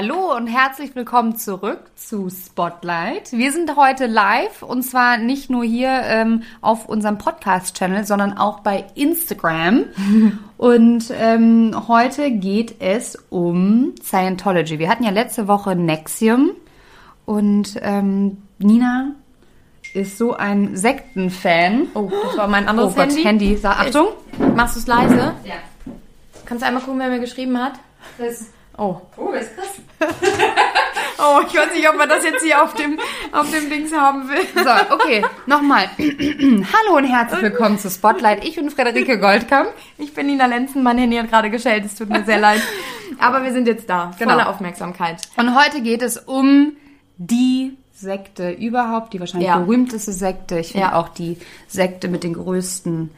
Hallo und herzlich willkommen zurück zu Spotlight. Wir sind heute live und zwar nicht nur hier ähm, auf unserem Podcast-Channel, sondern auch bei Instagram. und ähm, heute geht es um Scientology. Wir hatten ja letzte Woche Nexium und ähm, Nina ist so ein Sektenfan. Oh, das war mein anderes oh Gott, Handy. Handy. Achtung. Machst du es leise? Ja. Kannst du einmal gucken, wer mir geschrieben hat? Das, Oh. oh, ist krass. Oh, ich weiß nicht, ob man das jetzt hier auf dem, auf dem Dings haben will. So, okay, nochmal. Hallo und herzlich willkommen zu Spotlight. Ich bin Frederike Goldkamp. Ich bin Nina Lenzen, mein Handy hat gerade geschellt, es tut mir sehr leid. Aber wir sind jetzt da, Genau. volle Aufmerksamkeit. Und heute geht es um die Sekte überhaupt, die wahrscheinlich Ja. berühmteste Sekte. Ich finde Ja. auch die Sekte mit den größten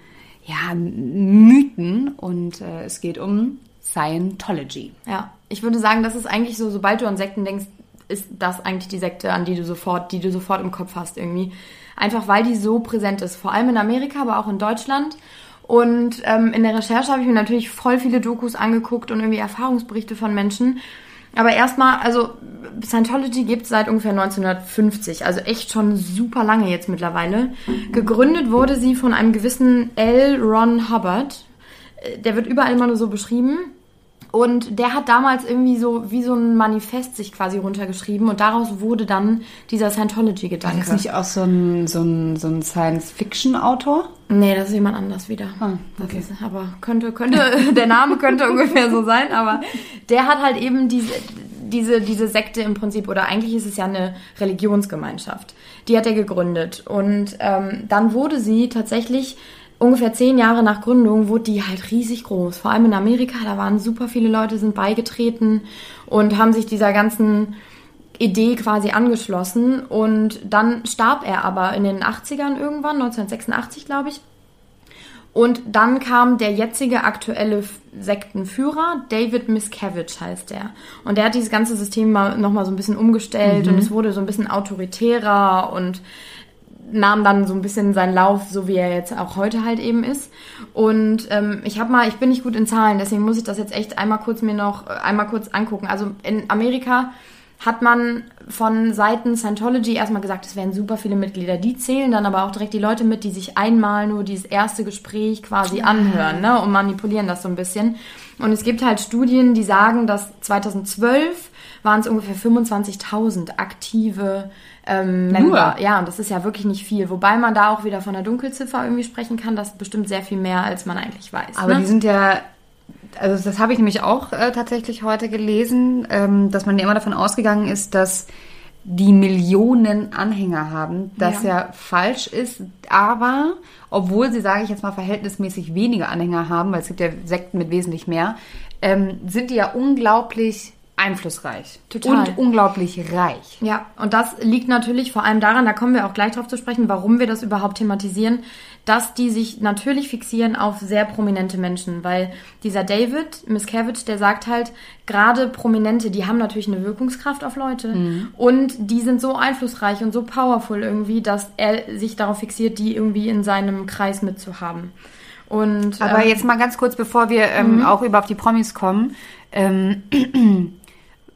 ja, Mythen. Und äh, es geht um Scientology. Ja, ich würde sagen, das ist eigentlich so, sobald du an Sekten denkst, ist das eigentlich die Sekte, an die du sofort, die du sofort im Kopf hast irgendwie. Einfach weil die so präsent ist, vor allem in Amerika, aber auch in Deutschland. Und ähm, in der Recherche habe ich mir natürlich voll viele Dokus angeguckt und irgendwie Erfahrungsberichte von Menschen. Aber erstmal, also Scientology gibt es seit ungefähr 1950, also echt schon super lange jetzt mittlerweile. Gegründet wurde sie von einem gewissen L. Ron Hubbard. Äh, Der wird überall immer nur so beschrieben. Und der hat damals irgendwie so wie so ein Manifest sich quasi runtergeschrieben und daraus wurde dann dieser Scientology-Gedanke. Ist das nicht auch so ein, so ein, so ein Science-Fiction-Autor? Nee, das ist jemand anders wieder. Ah, Das okay. ist, aber könnte, könnte, der Name könnte ungefähr so sein, aber der hat halt eben diese, diese, diese Sekte im Prinzip, oder eigentlich ist es ja eine Religionsgemeinschaft. Die hat er gegründet. Und ähm, dann wurde sie tatsächlich ungefähr zehn Jahre nach Gründung, wurde die halt riesig groß. Vor allem in Amerika, da waren super viele Leute, sind beigetreten und haben sich dieser ganzen Idee quasi angeschlossen. Und dann starb er aber in den 80ern irgendwann, 1986 glaube ich. Und dann kam der jetzige aktuelle Sektenführer, David Miscavige heißt der. Und der hat dieses ganze System mal, nochmal so ein bisschen umgestellt und es wurde so ein bisschen autoritärer und nahm dann so ein bisschen seinen Lauf, so wie er jetzt auch heute halt eben ist. Und ähm, ich habe mal, ich bin nicht gut in Zahlen, deswegen muss ich das jetzt echt einmal kurz mir noch äh, einmal kurz angucken. Also in Amerika hat man von Seiten Scientology erstmal gesagt, es wären super viele Mitglieder. Die zählen dann aber auch direkt die Leute mit, die sich einmal nur dieses erste Gespräch quasi anhören ne, und manipulieren das so ein bisschen. Und es gibt halt Studien, die sagen, dass 2012 waren es ungefähr 25.000 aktive ähm, Member. Ja, und das ist ja wirklich nicht viel. Wobei man da auch wieder von der Dunkelziffer irgendwie sprechen kann. Das ist bestimmt sehr viel mehr, als man eigentlich weiß. Aber ne? die sind ja, also das habe ich nämlich auch äh, tatsächlich heute gelesen, ähm, dass man ja immer davon ausgegangen ist, dass die Millionen Anhänger haben, das ja. Ja. falsch ist, aber obwohl sie, sage ich jetzt mal, verhältnismäßig weniger Anhänger haben, weil es gibt ja Sekten mit wesentlich mehr, ähm, sind die ja unglaublich einflussreich Total. und unglaublich reich. Ja, und das liegt natürlich vor allem daran, da kommen wir auch gleich drauf zu sprechen, warum wir das überhaupt thematisieren, dass die sich natürlich fixieren auf sehr prominente Menschen, weil dieser David Miscavige, der sagt halt, gerade Prominente, die haben natürlich eine Wirkungskraft auf Leute und die sind so einflussreich und so powerful irgendwie, dass er sich darauf fixiert, die irgendwie in seinem Kreis mitzuhaben. Und Aber ähm, jetzt mal ganz kurz, bevor wir ähm, auch über auf die Promis kommen. Ähm,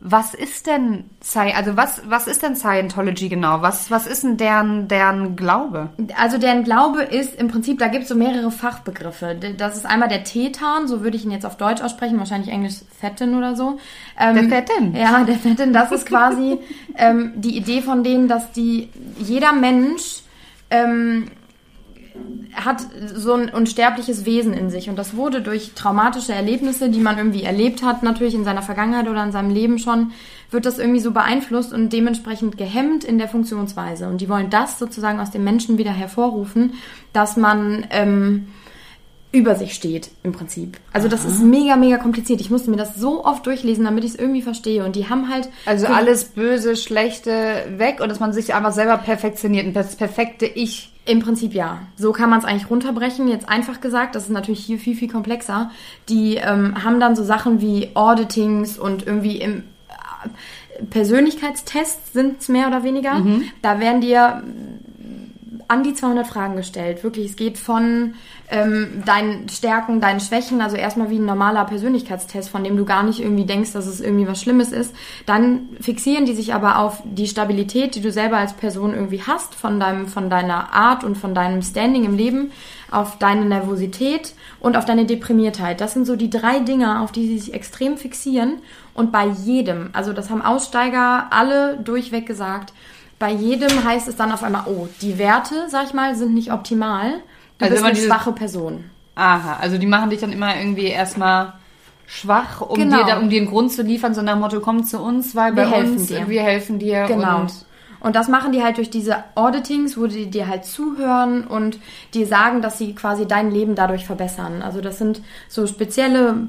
was ist denn also was, was ist denn Scientology genau? Was, was ist denn deren, deren Glaube? Also deren Glaube ist im Prinzip, da gibt es so mehrere Fachbegriffe. Das ist einmal der Tetan, so würde ich ihn jetzt auf Deutsch aussprechen, wahrscheinlich Englisch Fetten oder so. Ähm, Der Fetten? Ja, der Fetten, das ist quasi ähm, die Idee von denen, dass die jeder Mensch ähm, hat so ein unsterbliches Wesen in sich und das wurde durch traumatische Erlebnisse, die man irgendwie erlebt hat, natürlich in seiner Vergangenheit oder in seinem Leben schon, wird das irgendwie so beeinflusst und dementsprechend gehemmt in der Funktionsweise. Und die wollen das sozusagen aus dem Menschen wieder hervorrufen, dass man ähm, über sich steht im Prinzip. Also das ist mega, mega kompliziert. Ich musste mir das so oft durchlesen, damit ich es irgendwie verstehe. Und die haben halt Also alles Böse, Schlechte weg und dass man sich einfach selber perfektioniert, ein das perfekte Ich. Im Prinzip ja. So kann man es eigentlich runterbrechen. Jetzt einfach gesagt, das ist natürlich hier viel, viel komplexer. Die ähm, haben dann so Sachen wie Auditings und irgendwie im äh, Persönlichkeitstests sind es mehr oder weniger. Da werden dir an die 200 Fragen gestellt. Wirklich, es geht von ähm, deinen Stärken, deinen Schwächen, also erstmal wie ein normaler Persönlichkeitstest, von dem du gar nicht irgendwie denkst, dass es irgendwie was Schlimmes ist. Dann fixieren die sich aber auf die Stabilität, die du selber als Person irgendwie hast, von deinem, von deiner Art und von deinem Standing im Leben, auf deine Nervosität und auf deine Deprimiertheit. Das sind so die drei Dinge, auf die sie sich extrem fixieren. Und bei jedem, also das haben Aussteiger alle durchweg gesagt, bei jedem heißt es dann auf einmal, oh, die Werte, sag ich mal, sind nicht optimal. Du Also bist immer eine diese- schwache Person. Aha, also die machen dich dann immer irgendwie erstmal schwach, um Genau. dir da, um dir einen Grund zu liefern, so nach dem Motto, komm zu uns, weil Wir bei helfen uns, dir. wir helfen dir. Genau. Und Und das machen die halt durch diese Auditings, wo die dir halt zuhören und dir sagen, dass sie quasi dein Leben dadurch verbessern. Also das sind so spezielle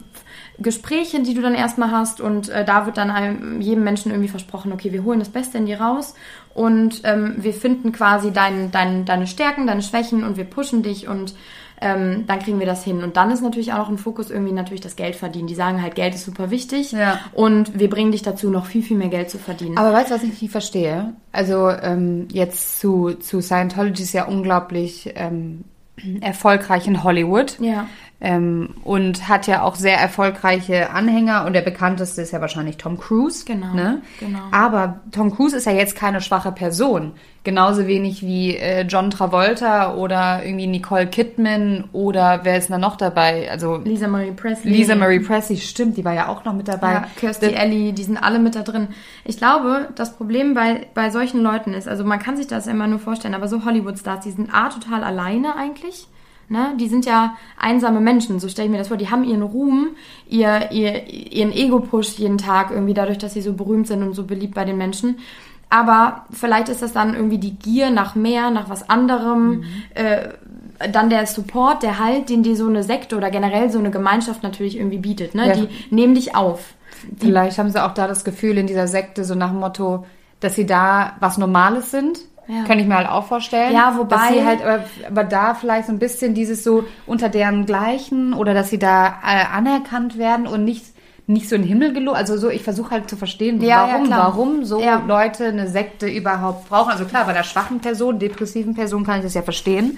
Gespräche, die du dann erstmal hast und äh, da wird dann einem, jedem Menschen irgendwie versprochen, okay, wir holen das Beste in dir raus und ähm, wir finden quasi dein, dein, deine Stärken, deine Schwächen und wir pushen dich und ähm, dann kriegen wir das hin. Und dann ist natürlich auch noch ein Fokus irgendwie natürlich das Geld verdienen. Die sagen halt, Geld ist super wichtig Ja. und wir bringen dich dazu, noch viel, viel mehr Geld zu verdienen. Aber weißt du, was ich nicht verstehe? Also ähm, jetzt zu, zu Scientology ist ja unglaublich ähm, erfolgreich in Hollywood. Ja. Ähm, und hat ja auch sehr erfolgreiche Anhänger und der bekannteste ist ja wahrscheinlich Tom Cruise. Genau, Ne? genau. Aber Tom Cruise ist ja jetzt keine schwache Person. Genauso wenig wie äh, John Travolta oder irgendwie Nicole Kidman oder wer ist da noch dabei? Also Lisa Marie Presley. Lisa Marie Presley, stimmt, die war ja auch noch mit dabei. Ja, Kirstie Alley, die sind alle mit da drin. Ich glaube, das Problem bei, bei solchen Leuten ist, also man kann sich das immer nur vorstellen, aber so Hollywood-Stars, die sind A, total alleine eigentlich. Ne? Die sind ja einsame Menschen, so stelle ich mir das vor. Die haben ihren Ruhm, ihr, ihr, ihren Ego-Push jeden Tag irgendwie dadurch, dass sie so berühmt sind und so beliebt bei den Menschen. Aber vielleicht ist das dann irgendwie die Gier nach mehr, nach was anderem, äh, dann der Support, der Halt, den dir so eine Sekte oder generell so eine Gemeinschaft natürlich irgendwie bietet. Ne? Ja. Die nehmen dich auf. Vielleicht haben sie auch da das Gefühl in dieser Sekte so nach dem Motto, dass sie da was Normales sind. Ja. Kann ich mir halt auch vorstellen. Ja, wobei- Dass sie halt, aber, aber da vielleicht so ein bisschen dieses so unter deren Gleichen oder dass sie da äh, anerkannt werden und nicht, nicht so in den Himmel gelobt. Also so, ich versuche halt zu verstehen, Ja, ja, warum, klar. warum so Ja. Leute eine Sekte überhaupt brauchen. Also klar, bei der schwachen Person, depressiven Person kann ich das ja verstehen.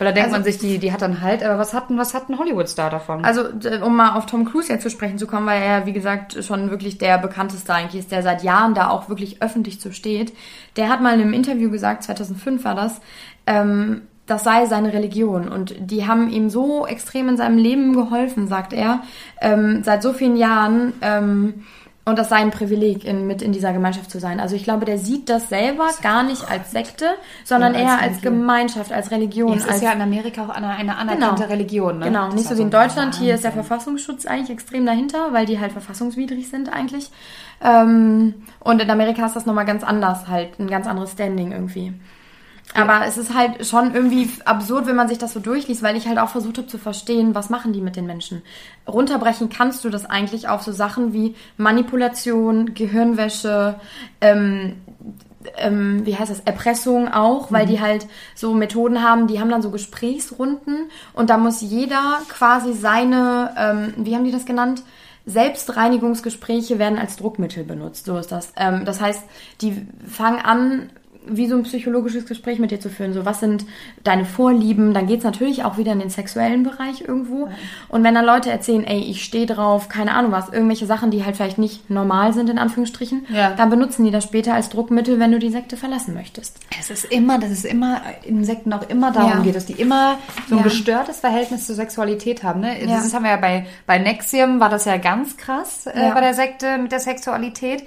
Weil da denkt Also- man sich, die, die hat dann halt, aber was hat was hat ein Hollywood-Star davon? Also, um mal auf Tom Cruise jetzt zu sprechen zu kommen, weil er, wie gesagt, schon wirklich der bekannteste eigentlich ist, der seit Jahren da auch wirklich öffentlich zu steht. Der hat mal in einem Interview gesagt, 2005 war das, ähm, das sei seine Religion. Und die haben ihm so extrem in seinem Leben geholfen, sagt er, ähm, seit so vielen Jahren. Ähm, und das sei ein Privileg, in, mit in dieser Gemeinschaft zu sein. Also ich glaube, der sieht das selber gar nicht als Sekte, sondern Ja, als eher als Religion. Gemeinschaft, als Religion. es als ist ja in Amerika auch eine, eine anerkannte Religion. Ne? Genau, Das nicht so wie in Deutschland. Hier ist der. Verfassungsschutz eigentlich extrem dahinter, weil die halt verfassungswidrig sind eigentlich. Ähm, und in Amerika ist das nochmal ganz anders halt, ein ganz anderes Standing irgendwie. Aber es ist halt schon irgendwie absurd, wenn man sich das so durchliest, weil ich halt auch versucht habe zu verstehen, was machen die mit den Menschen. Runterbrechen kannst du das eigentlich auf so Sachen wie Manipulation, Gehirnwäsche, ähm, ähm, wie heißt das, Erpressung auch, weil die halt so Methoden haben, die haben dann so Gesprächsrunden und da muss jeder quasi seine, ähm, wie haben die das genannt? Selbstreinigungsgespräche werden als Druckmittel benutzt, so ist das. Ähm, das heißt, die fangen an, wie so ein psychologisches Gespräch mit dir zu führen. So, was sind deine Vorlieben? Dann geht's natürlich auch wieder in den sexuellen Bereich irgendwo. Und wenn dann Leute erzählen, ey, ich stehe drauf, keine Ahnung was, irgendwelche Sachen, die halt vielleicht nicht normal sind, in Anführungsstrichen, Ja. dann benutzen die das später als Druckmittel, wenn du die Sekte verlassen möchtest. Es ist immer, das ist immer, in Sekten auch immer darum Ja. geht, dass die immer so ein gestörtes Verhältnis zur Sexualität haben. Ne? Das haben wir ja bei, bei Nexium, war das ja ganz krass äh, bei der Sekte mit der Sexualität.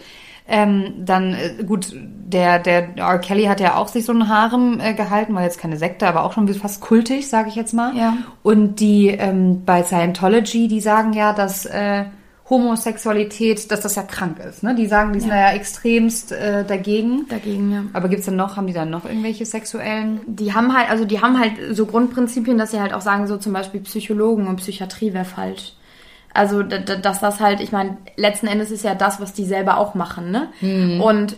Ähm, dann, äh, gut, der, der R. Kelly hat ja auch sich so einen Harem äh, gehalten, war jetzt keine Sekte, aber auch schon fast kultig, sage ich jetzt mal. Ja. Und die ähm, bei Scientology, die sagen ja, dass äh, Homosexualität, dass das ja krank ist. Ne? Die sagen, die sind Ja. ja extremst äh, dagegen. Dagegen, ja. Aber gibt's denn noch, haben die dann noch irgendwelche sexuellen? Die haben halt, also die haben halt so Grundprinzipien, dass sie halt auch sagen, so zum Beispiel Psychologen und Psychiatrie wäre falsch. Also, dass das halt, ich meine, letzten Endes ist ja das, was die selber auch machen, ne? Und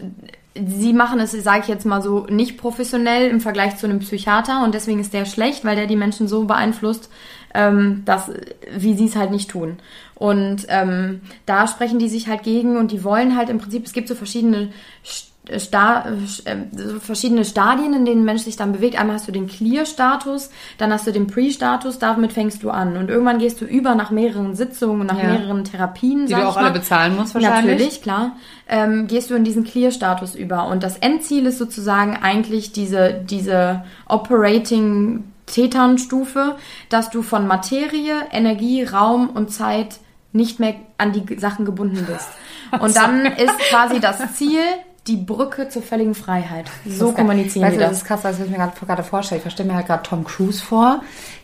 sie machen es, sage ich jetzt mal so, nicht professionell im Vergleich zu einem Psychiater und deswegen ist der schlecht, weil der die Menschen so beeinflusst, ähm, dass, wie sie es halt nicht tun. Und ähm, da sprechen die sich halt gegen und die wollen halt im Prinzip, es gibt so verschiedene St- Sta äh, verschiedene Stadien, in denen ein Mensch sich dann bewegt. Einmal hast du den Clear-Status, dann hast du den Pre-Status, damit fängst du an. Und irgendwann gehst du über nach mehreren Sitzungen, nach Ja. mehreren Therapien. Die du auch alle mal. bezahlen musst wahrscheinlich. Natürlich, klar. Ähm, gehst du in diesen Clear-Status über. Und das Endziel ist sozusagen eigentlich diese, diese Operating Tetern-Stufe, dass du von Materie, Energie, Raum und Zeit nicht mehr an die Sachen gebunden bist. Und dann ist quasi das Ziel die Brücke zur völligen Freiheit. So kommunizieren weißt du, das das. ist krass, was ich mir gerade vorstelle. Ich verstehe mir halt gerade Tom Cruise vor,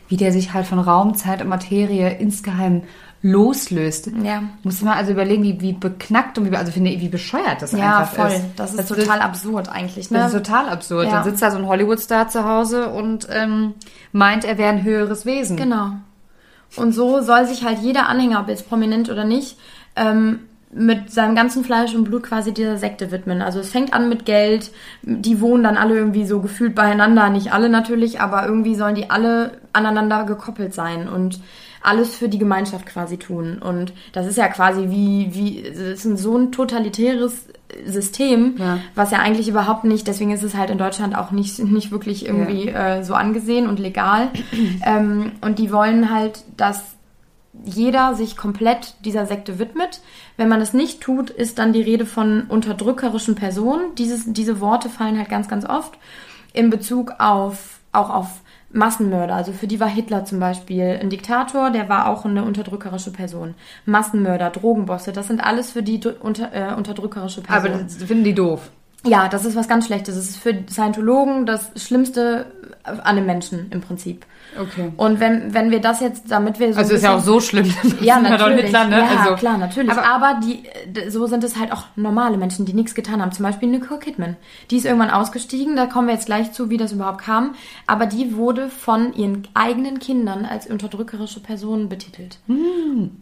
wie der sich halt von Raum, Zeit und Materie insgeheim loslöst. Ja. Muss mal also überlegen, wie, wie beknackt und wie, also finde ich, wie bescheuert das Ja, einfach voll. ist. Das ist total absurd eigentlich. Ne? Das ist total absurd. Ja. Dann sitzt da so ein Hollywood-Star zu Hause und ähm, meint, er wäre ein höheres Wesen. Genau. Und so soll sich halt jeder Anhänger, ob jetzt prominent oder nicht, ähm, mit seinem ganzen Fleisch und Blut quasi dieser Sekte widmen. Also es fängt an mit Geld, die wohnen dann alle irgendwie so gefühlt beieinander, nicht alle natürlich, aber irgendwie sollen die alle aneinander gekoppelt sein und alles für die Gemeinschaft quasi tun. Und das ist ja quasi wie, wie, es ist ein so ein totalitäres System, Ja. was ja eigentlich überhaupt nicht, deswegen ist es halt in Deutschland auch nicht, nicht wirklich irgendwie äh, so angesehen und legal. ähm, und die wollen halt, dass jeder sich komplett dieser Sekte widmet. Wenn man es nicht tut, ist dann die Rede von unterdrückerischen Personen. Dieses, diese Worte fallen halt ganz, ganz oft in Bezug auf, auch auf Massenmörder. Also für die war Hitler zum Beispiel ein Diktator, der war auch eine unterdrückerische Person. Massenmörder, Drogenbosse, das sind alles für die unter, äh, unterdrückerische Aber Personen. das finden die doof. Ja, das ist was ganz Schlechtes. Das ist für Scientologen das Schlimmste an den Menschen im Prinzip. Okay. Und wenn, wenn wir das jetzt, damit wir so Also ist ja auch so schlimm. ja, natürlich. Hitler, ne? Ja, also, klar, natürlich. Aber- Aber, die, so sind es halt auch normale Menschen, die nichts getan haben. Zum Beispiel Nicole Kidman. Die ist irgendwann ausgestiegen, da kommen wir jetzt gleich zu, wie das überhaupt kam. Aber die wurde von ihren eigenen Kindern als unterdrückerische Person betitelt.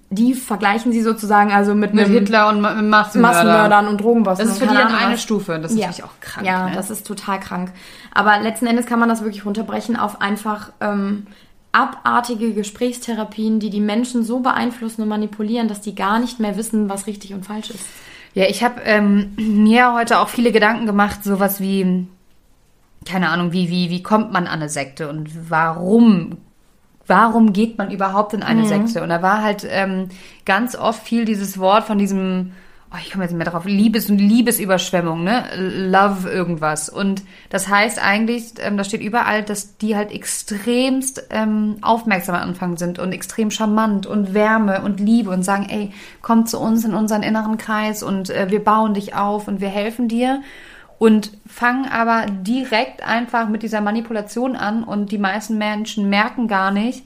Die vergleichen sie sozusagen also mit, Hm. mit einem Hitler und Ma- Massenmörder. Massenmördern und Drogenbossen. Das ist für die dann eine. Stufe. Das ist ja. natürlich auch krank. Ja, ne? das ist total krank. Aber letzten Endes kann man das wirklich runterbrechen auf einfach ähm, abartige Gesprächstherapien, die die Menschen so beeinflussen und manipulieren, dass die gar nicht mehr wissen, was richtig und falsch ist. Ja, ich habe ähm, mir heute auch viele Gedanken gemacht, sowas wie, keine Ahnung, wie, wie, wie kommt man an eine Sekte und warum, warum geht man überhaupt in eine Sekte? Und da war halt ähm, ganz oft viel dieses Wort von diesem, oh, ich komme jetzt nicht mehr drauf, Liebes- und Liebesüberschwemmung, ne? Love irgendwas. Und das heißt eigentlich, ähm, da steht überall, dass die halt extremst ähm, aufmerksam am Anfang sind und extrem charmant und Wärme und Liebe und sagen, ey, komm zu uns in unseren inneren Kreis und äh, wir bauen dich auf und wir helfen dir. Und fangen aber direkt einfach mit dieser Manipulation an und die meisten Menschen merken gar nicht,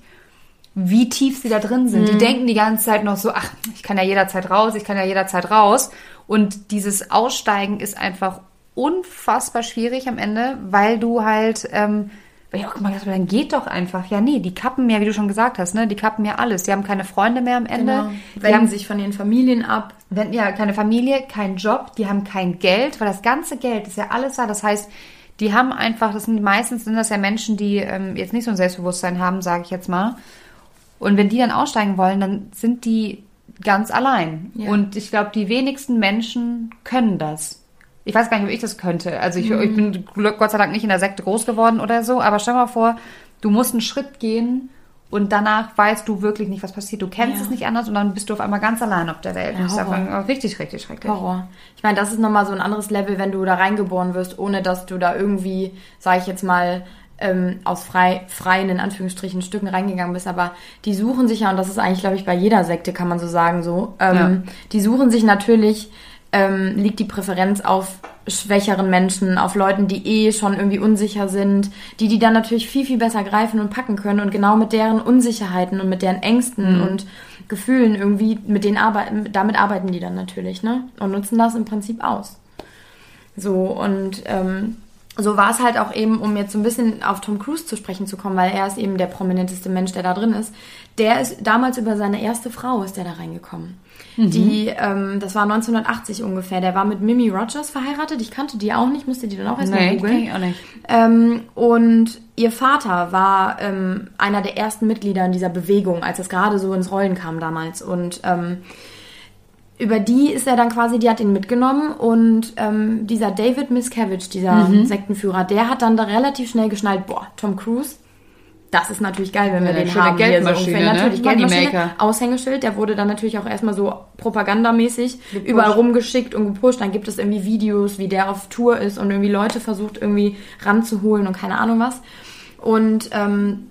wie tief sie da drin sind. Die denken die ganze Zeit noch so, ach, ich kann ja jederzeit raus, ich kann ja jederzeit raus. Und dieses Aussteigen ist einfach unfassbar schwierig am Ende, weil du halt, ähm, weil ich auch immer gedacht habe, dann geht doch einfach. Ja, nee, die kappen ja, wie du schon gesagt hast, ne, die kappen ja alles. Die haben keine Freunde mehr am Ende. Die Wenden haben sich von ihren Familien ab. wenn, ja, keine Familie, kein Job, die haben kein Geld, weil das ganze Geld ist ja alles da. Das heißt, die haben einfach, das sind meistens sind das ja Menschen, die ähm, jetzt nicht so ein Selbstbewusstsein haben, sage ich jetzt mal. Und wenn die dann aussteigen wollen, dann sind die ganz allein. Ja. Und ich glaube, die wenigsten Menschen können das. Ich weiß gar nicht, ob ich das könnte. Also ich, ich bin Gott sei Dank nicht in der Sekte groß geworden oder so, aber stell mal vor, du musst einen Schritt gehen und danach weißt du wirklich nicht, was passiert. Du kennst Ja. es nicht anders und dann bist du auf einmal ganz allein auf der Welt. Ja, das ist einfach richtig, richtig schrecklich. Horror. Ich meine, das ist nochmal so ein anderes Level, wenn du da reingeboren wirst, ohne dass du da irgendwie, sage ich jetzt mal, ähm, aus frei, freien, in Anführungsstrichen, Stücken reingegangen bist. Aber die suchen sich ja, und das ist eigentlich, glaube ich, bei jeder Sekte, kann man so sagen, so, ähm, die suchen sich natürlich, ähm, liegt die Präferenz auf schwächeren Menschen, auf Leuten, die eh schon irgendwie unsicher sind, die die dann natürlich viel, viel besser greifen und packen können und genau mit deren Unsicherheiten und mit deren Ängsten und Gefühlen irgendwie, mit denen arbeiten, damit arbeiten die dann natürlich, ne? Und nutzen das im Prinzip aus. So, und ähm, so war es halt auch eben, um jetzt so ein bisschen auf Tom Cruise zu sprechen zu kommen, weil er ist eben der prominenteste Mensch, der da drin ist. Der ist damals über seine erste Frau ist der da reingekommen. Die, ähm, das war 1980 ungefähr. Der war mit Mimi Rogers verheiratet. Ich kannte die auch nicht, musste die dann auch erstmal Nee, googeln. ich auch nicht. Ähm, und ihr Vater war ähm, einer der ersten Mitglieder in dieser Bewegung, als es gerade so ins Rollen kam damals. Und ähm, über die ist er dann quasi, die hat ihn mitgenommen und ähm, dieser David Miscavige, dieser Mhm. Sektenführer, der hat dann da relativ schnell geschnallt, boah, Tom Cruise, das ist natürlich geil, wenn wir Ja, den schöne haben. hier so Geldmaschine, ne? Natürlich, Moneymaker. Geldmaschine, Aushängeschild, der wurde dann natürlich auch erstmal so propagandamäßig überall rumgeschickt und gepusht. Dann gibt es irgendwie Videos, wie der auf Tour ist und irgendwie Leute versucht irgendwie ranzuholen und keine Ahnung was. Und ähm,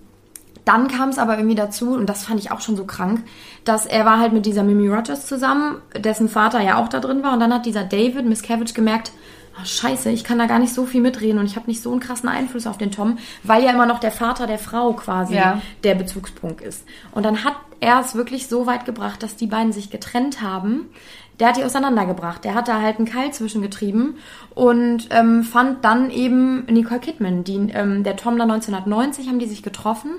dann kam es aber irgendwie dazu, und das fand ich auch schon so krank, dass er war halt mit dieser Mimi Rogers zusammen, dessen Vater ja auch da drin war. Und dann hat dieser David Miscavige gemerkt, oh, scheiße, ich kann da gar nicht so viel mitreden und ich habe nicht so einen krassen Einfluss auf den Tom, weil ja immer noch der Vater der Frau quasi Ja. der Bezugspunkt ist. Und dann hat er es wirklich so weit gebracht, dass die beiden sich getrennt haben. Der hat die auseinandergebracht. Der hat da halt einen Keil zwischengetrieben und ähm, fand dann eben Nicole Kidman. Die, ähm, der Tom da 1990 haben die sich getroffen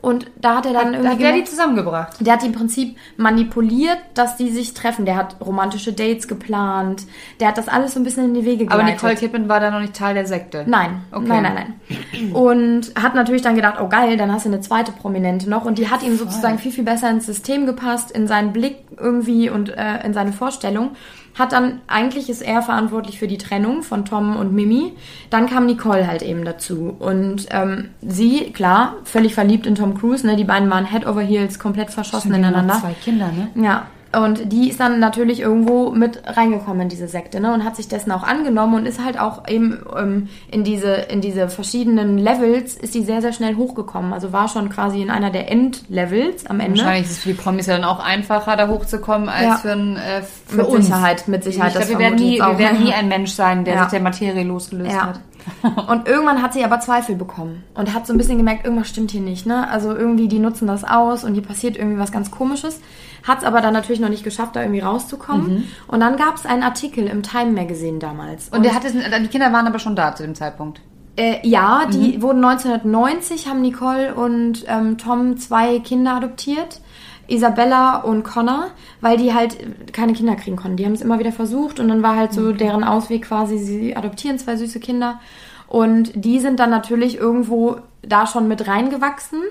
und da hat er dann irgendwie Hat der die zusammengebracht? der hat im Prinzip manipuliert, dass die sich treffen. Der hat romantische Dates geplant. Der hat das alles so ein bisschen in die Wege Aber geleitet. Nicole Kidman war da noch nicht Teil der Sekte. Nein, Okay. nein, nein, nein. Und hat natürlich dann gedacht, oh geil, dann hast du eine zweite Prominente noch. Und die hat ihm sozusagen viel, viel besser ins System gepasst, in seinen Blick irgendwie und äh, in seine Vorstellung. Hat dann, eigentlich ist er verantwortlich für die Trennung von Tom und Mimi. Dann kam Nicole halt eben dazu. Und ähm, sie, klar, völlig verliebt in Tom Cruise. Ne? Die beiden waren Head over Heels, komplett verschossen Die haben noch ineinander. Zwei Kinder, ne? Ja, und die ist dann natürlich irgendwo mit reingekommen in diese Sekte, ne? Und hat sich dessen auch angenommen und ist halt auch eben ähm, in diese in diese verschiedenen Levels ist die sehr sehr schnell hochgekommen. Also war schon quasi in einer der Endlevels am Ende. Wahrscheinlich ist es für die Promis ja dann auch einfacher, da hochzukommen, als Ja. für, ein, äh, für Mit uns. Sicherheit, mit Sicherheit, Ich glaub, das wir, werden nie, wir werden nie ein Mensch sein, der Ja. sich der Materie losgelöst Ja. hat. Und irgendwann hat sie aber Zweifel bekommen und hat so ein bisschen gemerkt, irgendwas stimmt hier nicht, ne? Also irgendwie, die nutzen das aus und hier passiert irgendwie was ganz komisches. Hat es aber dann natürlich noch nicht geschafft, da irgendwie rauszukommen. Und dann gab es einen Artikel im Time Magazine damals. Und der hatte, die Kinder waren aber schon da zu dem Zeitpunkt. Äh, ja, die wurden 1990, haben Nicole und ähm, Tom zwei Kinder adoptiert. Isabella und Connor, weil die halt keine Kinder kriegen konnten. Die haben es immer wieder versucht und dann war halt so deren Ausweg quasi, sie adoptieren zwei süße Kinder. Und die sind dann natürlich irgendwo da schon mit reingewachsen,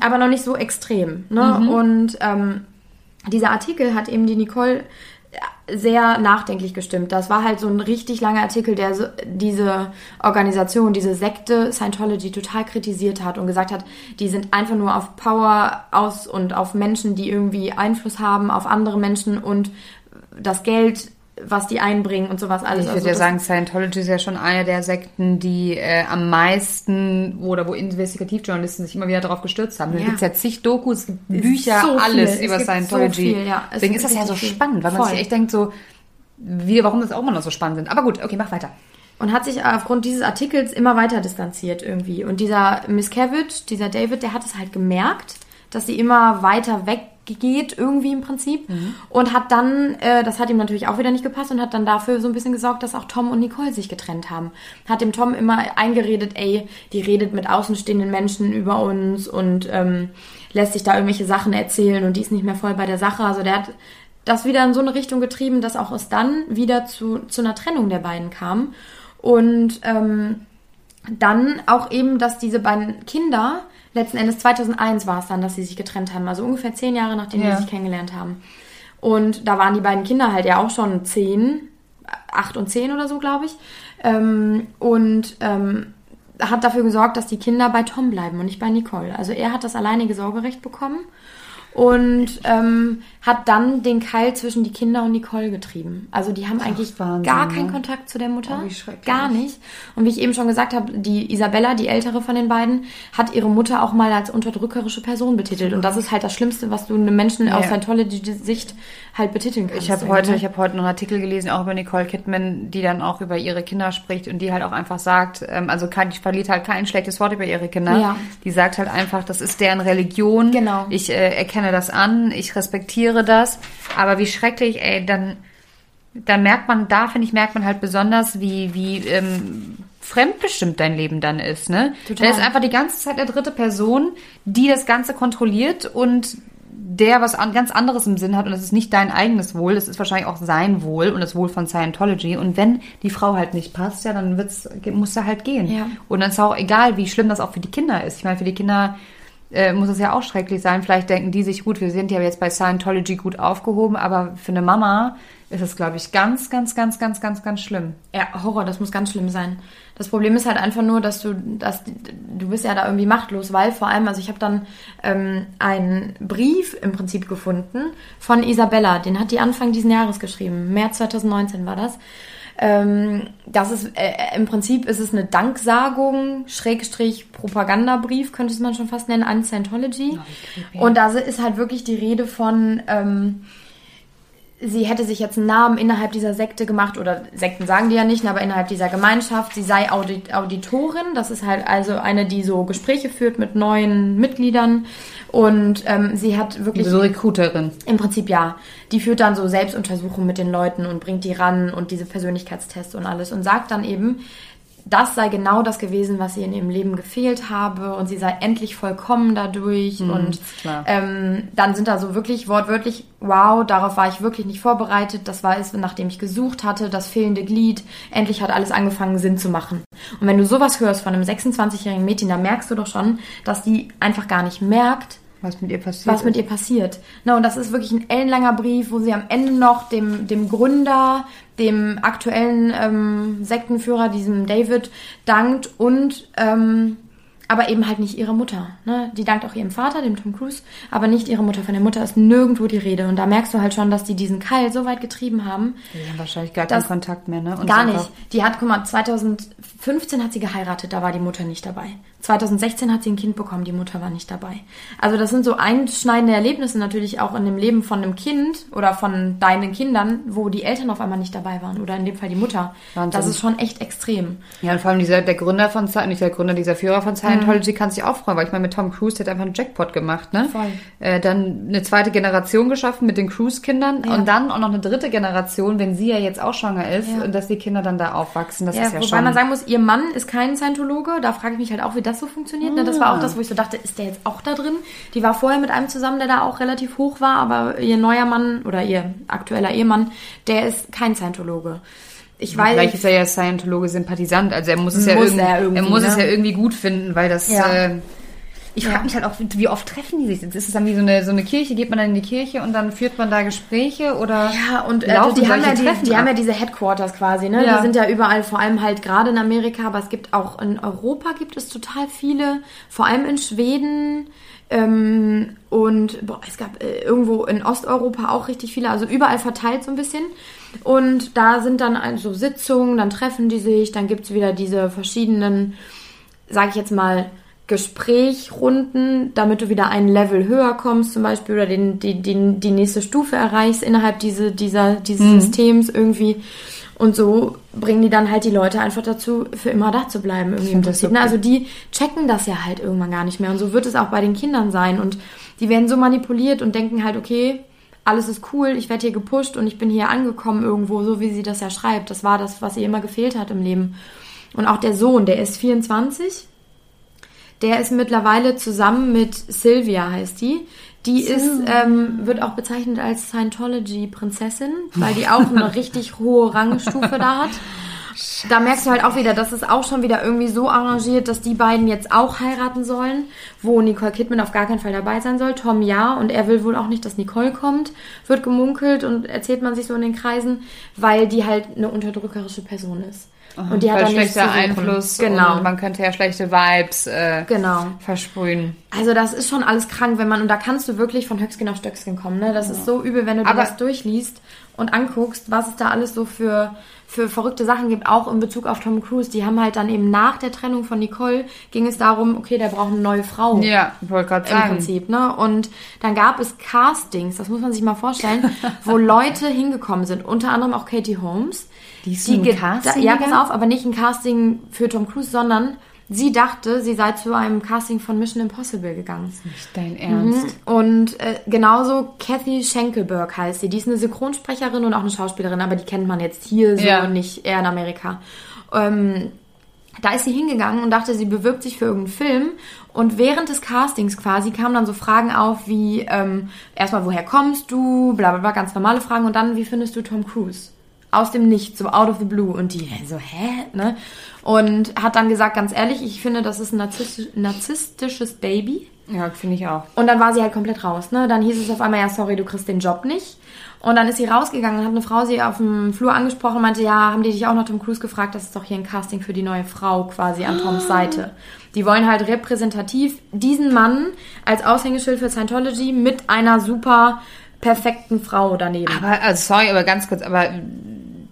aber noch nicht so extrem. Ne? Und ähm, dieser Artikel hat eben die Nicole sehr nachdenklich gestimmt. Das war halt so ein richtig langer Artikel, der so, diese Organisation, diese Sekte Scientology total kritisiert hat und gesagt hat, die sind einfach nur auf Power aus und auf Menschen, die irgendwie Einfluss haben auf andere Menschen und das Geld, was die einbringen und sowas alles. Ich Also würde ja das- sagen, Scientology ist ja schon eine der Sekten, die äh, am meisten oder wo Investigativjournalisten sich immer wieder darauf gestürzt haben. Da Ja. gibt es ja zig Dokus, es gibt Bücher, so alles Es über Scientology. so viel, ja. Es Deswegen ist das ja so viel. spannend, weil man Voll. sich echt denkt so, wie, warum das auch immer noch so spannend sind. Aber gut, okay, mach weiter. und hat sich aufgrund dieses Artikels immer weiter distanziert irgendwie. Und dieser Miscavige, dieser David, der hat es halt gemerkt, dass sie immer weiter weggeht irgendwie im Prinzip und hat dann, äh, das hat ihm natürlich auch wieder nicht gepasst und hat dann dafür so ein bisschen gesorgt, dass auch Tom und Nicole sich getrennt haben. Hat dem Tom immer eingeredet, ey, die redet mit außenstehenden Menschen über uns und ähm, lässt sich da irgendwelche Sachen erzählen und die ist nicht mehr voll bei der Sache. Also der hat das wieder in so eine Richtung getrieben, dass auch es dann wieder zu, zu einer Trennung der beiden kam. Und ähm, dann auch eben, dass diese beiden Kinder, letzten Endes 2001 war es dann, dass sie sich getrennt haben, also ungefähr zehn Jahre nachdem Ja. sie sich kennengelernt haben. Und da waren die beiden Kinder halt ja auch schon zehn, acht und zehn oder so, glaube ich. Ähm, und ähm, hat dafür gesorgt, dass die Kinder bei Tom bleiben und nicht bei Nicole. Also er hat das alleinige Sorgerecht bekommen und ähm, hat dann den Keil zwischen die Kinder und Nicole getrieben. Also die haben eigentlich Wahnsinn, gar ne? keinen Kontakt zu der Mutter. Oh, gar nicht. Und wie ich eben schon gesagt habe, die Isabella, die ältere von den beiden, hat ihre Mutter auch mal als unterdrückerische Person betitelt. Und das ist halt das Schlimmste, was du einem Menschen aus Ja. Scientology-Sicht halt betiteln kannst. Ich habe heute, ne? ich habe heute noch einen Artikel gelesen, auch über Nicole Kidman, die dann auch über ihre Kinder spricht und die halt auch einfach sagt, ähm, also die verliert halt kein schlechtes Wort über ihre Kinder. Ja. Die sagt halt einfach, das ist deren Religion. Genau. Ich äh, erkenne das an, ich respektiere das. Aber wie schrecklich, ey, dann, dann merkt man, da finde ich, merkt man halt besonders, wie, wie ähm, fremdbestimmt dein Leben dann ist, ne? Total. Da ist einfach die ganze Zeit eine dritte Person, die das Ganze kontrolliert und der was an, ganz anderes im Sinn hat und das ist nicht dein eigenes Wohl, das ist wahrscheinlich auch sein Wohl und das Wohl von Scientology. Und wenn die Frau halt nicht passt, ja, dann wird's, muss er halt gehen. Ja. Und dann ist auch egal, wie schlimm das auch für die Kinder ist. Ich meine, für die Kinder äh, muss es ja auch schrecklich sein. Vielleicht denken die sich, gut, wir sind ja jetzt bei Scientology gut aufgehoben, aber für eine Mama ist es, glaube ich, ganz, ganz, ganz, ganz, ganz, ganz schlimm. Ja, Horror, das muss ganz schlimm sein. Das Problem ist halt einfach nur, dass du, dass du bist ja da irgendwie machtlos, weil vor allem, also ich habe dann ähm, einen Brief im Prinzip gefunden von Isabella, den hat die Anfang diesen Jahres geschrieben, März 2019 war das. Ähm, das ist äh, im Prinzip ist es eine Danksagung, Schrägstrich Propagandabrief, könnte man schon fast nennen, an Scientology. Oh, Und da ist halt wirklich die Rede von ähm, sie hätte sich jetzt einen Namen innerhalb dieser Sekte gemacht, oder Sekten sagen die ja nicht, aber innerhalb dieser Gemeinschaft. Sie sei Audit Auditorin, das ist halt also eine, die so Gespräche führt mit neuen Mitgliedern. Und ähm, sie hat wirklich. So Recruiterin. Im Prinzip ja. Die führt dann so Selbstuntersuchungen mit den Leuten und bringt die ran und diese Persönlichkeitstests und alles und sagt dann eben, das sei genau das gewesen, was ihr in ihrem Leben gefehlt habe und sie sei endlich vollkommen dadurch. Mhm, und ähm, dann sind da so wirklich wortwörtlich, wow, darauf war ich wirklich nicht vorbereitet. Das war es, nachdem ich gesucht hatte, das fehlende Glied. Endlich hat alles angefangen, Sinn zu machen. Und wenn du sowas hörst von einem 26-jährigen Mädchen, dann merkst du doch schon, dass die einfach gar nicht merkt, was mit ihr passiert. Was mit ihr passiert. Na, und das ist wirklich ein ellenlanger Brief, wo sie am Ende noch dem, dem Gründer, dem aktuellen ähm, Sektenführer, diesem David, dankt und ähm, aber eben halt nicht ihre Mutter. Ne? Die dankt auch ihrem Vater, dem Tom Cruise, aber nicht ihre Mutter. Von der Mutter ist nirgendwo die Rede. Und da merkst du halt schon, dass die diesen Keil so weit getrieben haben. Die haben wahrscheinlich gar keinen Kontakt mehr, ne? Und gar nicht. Die hat, guck mal, 2015 hat sie geheiratet, da war die Mutter nicht dabei. 2016 hat sie ein Kind bekommen, die Mutter war nicht dabei. Also das sind so einschneidende Erlebnisse natürlich auch in dem Leben von einem Kind oder von deinen Kindern, wo die Eltern auf einmal nicht dabei waren oder in dem Fall die Mutter. Wahnsinn. Das ist schon echt extrem. Ja, und vor allem dieser, der Gründer von nicht der Gründer, dieser Führer von Scientology kann sich auch freuen, weil ich meine, mit Tom Cruise, der hat einfach einen Jackpot gemacht, ne? Voll. Äh, dann eine zweite Generation geschaffen mit den Cruise-Kindern ja. und dann auch noch eine dritte Generation, wenn sie ja jetzt auch schwanger ist ja. und dass die Kinder dann da aufwachsen. Das ja, ist ja wobei schon. man sagen muss, ihr Mann ist kein Scientologe, da frage ich mich halt auch, wie das das so funktioniert. Ne? Das war auch das, wo ich so dachte, ist der jetzt auch da drin? Die war vorher mit einem zusammen, der da auch relativ hoch war, aber ihr neuer Mann oder ihr aktueller Ehemann, der ist kein Scientologe. Ich weiß. Vielleicht ist er ja Scientologe-Sympathisant, also er muss es ja, irgendwie, er, er muss ne? es ja irgendwie gut finden, weil das. Ja. Äh, ich ja. frage mich halt auch, wie oft treffen die sich jetzt? Ist es dann wie so eine, so eine Kirche? Geht man dann in die Kirche und dann führt man da Gespräche oder? Ja, und äh, also die, haben ja, die, die haben ja diese Headquarters quasi, ne? Ja. Die sind ja überall, vor allem halt gerade in Amerika, aber es gibt auch in Europa gibt es total viele, vor allem in Schweden. Ähm, und boah, es gab äh, irgendwo in Osteuropa auch richtig viele, also überall verteilt so ein bisschen. Und da sind dann also Sitzungen, dann treffen die sich, dann gibt's wieder diese verschiedenen, sag ich jetzt mal, Gesprächrunden, damit du wieder ein Level höher kommst, zum Beispiel, oder den, die, die, die nächste Stufe erreichst innerhalb diese, dieser, dieses mhm. Systems irgendwie. Und so bringen die dann halt die Leute einfach dazu, für immer da zu bleiben, irgendwie im Prinzip. Ne? Also die checken das ja halt irgendwann gar nicht mehr. Und so wird es auch bei den Kindern sein. Und die werden so manipuliert und denken halt, okay, alles ist cool, ich werde hier gepusht und ich bin hier angekommen irgendwo, so wie sie das ja schreibt. Das war das, was ihr immer gefehlt hat im Leben. Und auch der Sohn, der ist 24 der ist mittlerweile zusammen mit Sylvia, heißt die. Die so. ist, ähm, wird auch bezeichnet als Scientology-Prinzessin, weil die auch eine richtig hohe Rangstufe da hat. Scheiße. Da merkst du halt auch wieder, dass es auch schon wieder irgendwie so arrangiert, dass die beiden jetzt auch heiraten sollen, wo Nicole Kidman auf gar keinen Fall dabei sein soll. Tom ja, und er will wohl auch nicht, dass Nicole kommt, wird gemunkelt und erzählt man sich so in den Kreisen, weil die halt eine unterdrückerische Person ist. Aha, und die hat dann schlechter Einfluss. Genau. man könnte ja schlechte Vibes äh, genau. versprühen. Also das ist schon alles krank, wenn man und da kannst du wirklich von Höchstgen auf Stöcksken kommen. Ne? Das ja. ist so übel, wenn du dir das durchliest und anguckst, was es da alles so für für verrückte Sachen gibt, auch in Bezug auf Tom Cruise. Die haben halt dann eben nach der Trennung von Nicole ging es darum, okay, der braucht eine neue Frau. Ja, wollte gerade sagen. Im Prinzip, ne? Und dann gab es Castings, das muss man sich mal vorstellen, wo Leute hingekommen sind, unter anderem auch Katie Holmes die ist die ein Casting? Ja, pass auf, aber nicht ein Casting für Tom Cruise, sondern sie dachte, sie sei zu einem Casting von Mission Impossible gegangen. Das ist nicht dein Ernst. Mhm. Und äh, genauso Kathy Schenkelberg heißt sie. Die ist eine Synchronsprecherin und auch eine Schauspielerin, aber die kennt man jetzt hier so ja. nicht eher in Amerika. Ähm, da ist sie hingegangen und dachte, sie bewirbt sich für irgendeinen Film. Und während des Castings quasi kamen dann so Fragen auf wie ähm, erstmal, woher kommst du, bla bla bla, ganz normale Fragen. Und dann, wie findest du Tom Cruise? Aus dem Nichts, so out of the blue. Und die so, hä? Ne? Und hat dann gesagt, ganz ehrlich, ich finde, das ist ein narzisstisch, narzisstisches Baby. Ja, finde ich auch. Und dann war sie halt komplett raus. Ne? Dann hieß es auf einmal, ja, sorry, du kriegst den Job nicht. Und dann ist sie rausgegangen und hat eine Frau sie auf dem Flur angesprochen und meinte, ja, haben die dich auch noch Tom Cruise gefragt? Das ist doch hier ein Casting für die neue Frau quasi an Toms Seite. Die wollen halt repräsentativ diesen Mann als Aushängeschild für Scientology mit einer super perfekten Frau daneben. Aber, also sorry, aber ganz kurz, aber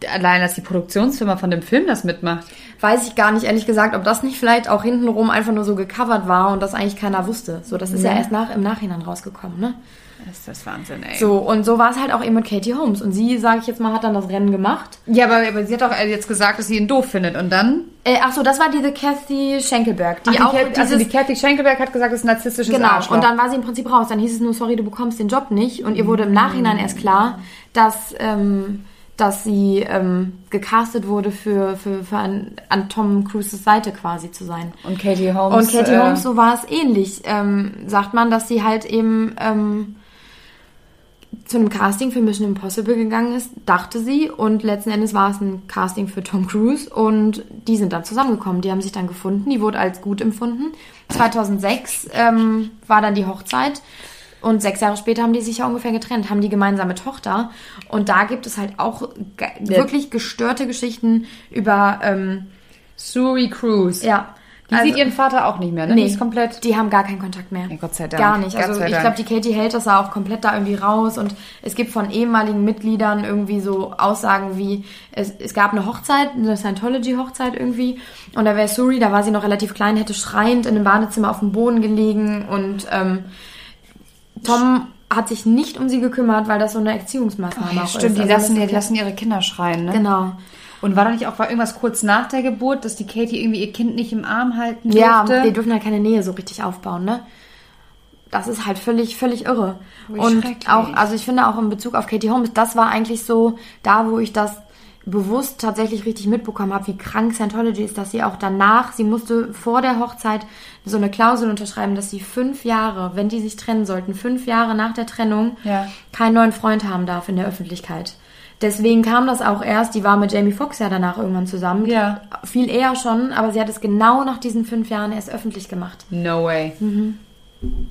allein, dass die Produktionsfirma von dem Film das mitmacht. Weiß ich gar nicht, ehrlich gesagt, ob das nicht vielleicht auch hintenrum einfach nur so gecovert war und das eigentlich keiner wusste. So, das ist ja, Ja. erst nach, im Nachhinein rausgekommen, ne? Das ist das Wahnsinn, ey. So, und so war es halt auch eben mit Katie Holmes. Und sie, sage ich jetzt mal, hat dann das Rennen gemacht. Ja, aber, aber sie hat doch jetzt gesagt, dass sie ihn doof findet. Und dann? Äh, ach so, das war diese Kathy Schenkelberg, die Ach, auch Kat- also die Kathy Schenkelberg hat gesagt, das ist ein narzisstisches Genau, Arschloch. und dann war sie im Prinzip raus. Dann hieß es nur, sorry, du bekommst den Job nicht. Und ihr wurde im Nachhinein erst klar, dass, ähm, dass sie ähm, gecastet wurde für, für, für an, an Tom Cruises Seite quasi zu sein. Und Katie Holmes. Und Katie äh, Holmes, so war es ähnlich. Ähm, sagt man, dass sie halt eben ähm, zu einem Casting für Mission Impossible gegangen ist, dachte sie. Und letzten Endes war es ein Casting für Tom Cruise. Und die sind dann zusammengekommen. Die haben sich dann gefunden. Die wurde als gut empfunden. 2006 ähm, war dann die Hochzeit. Und sechs Jahre später haben die sich ja ungefähr getrennt, haben die gemeinsame Tochter. Und da gibt es halt auch ge wirklich gestörte Geschichten über, ähm, Suri Cruise. ja. Die also- sieht ihren Vater auch nicht mehr, ne? Nee, Die ist komplett. Die haben gar keinen Kontakt mehr. Ja, Gott sei Dank. Gar nicht. Also ich glaube, die Katie hält das ja auch komplett da irgendwie raus und es gibt von ehemaligen Mitgliedern irgendwie so Aussagen wie, es, es gab eine Hochzeit, eine Scientology-Hochzeit irgendwie und da wäre Suri, da war sie noch relativ klein, hätte schreiend in einem Badezimmer auf dem Boden gelegen und ähm, Tom hat sich nicht um sie gekümmert, weil das so eine Erziehungsmaßnahme Ja, auch stimmt, ist. die Also lassen, die lassen ihre Kinder schreien, ne? Genau. Und war da nicht auch war irgendwas kurz nach der Geburt, dass die Katie irgendwie ihr Kind nicht im Arm halten durfte? Ja, die dürfen halt keine Nähe so richtig aufbauen, ne? Das ist halt völlig, völlig irre. Wie und auch, also ich finde auch in Bezug auf Katie Holmes, das war eigentlich so da, wo ich das bewusst tatsächlich richtig mitbekommen habe, wie krank Scientology ist, dass sie auch danach, sie musste vor der Hochzeit so eine Klausel unterschreiben, dass sie fünf Jahre, wenn die sich trennen sollten, fünf Jahre nach der Trennung Ja. keinen neuen Freund haben darf in der Öffentlichkeit. Deswegen kam das auch erst, die war mit Jamie Foxx ja danach irgendwann zusammen. Ja. Viel eher schon, aber sie hat es genau nach diesen fünf Jahren erst öffentlich gemacht. No way. Mhm.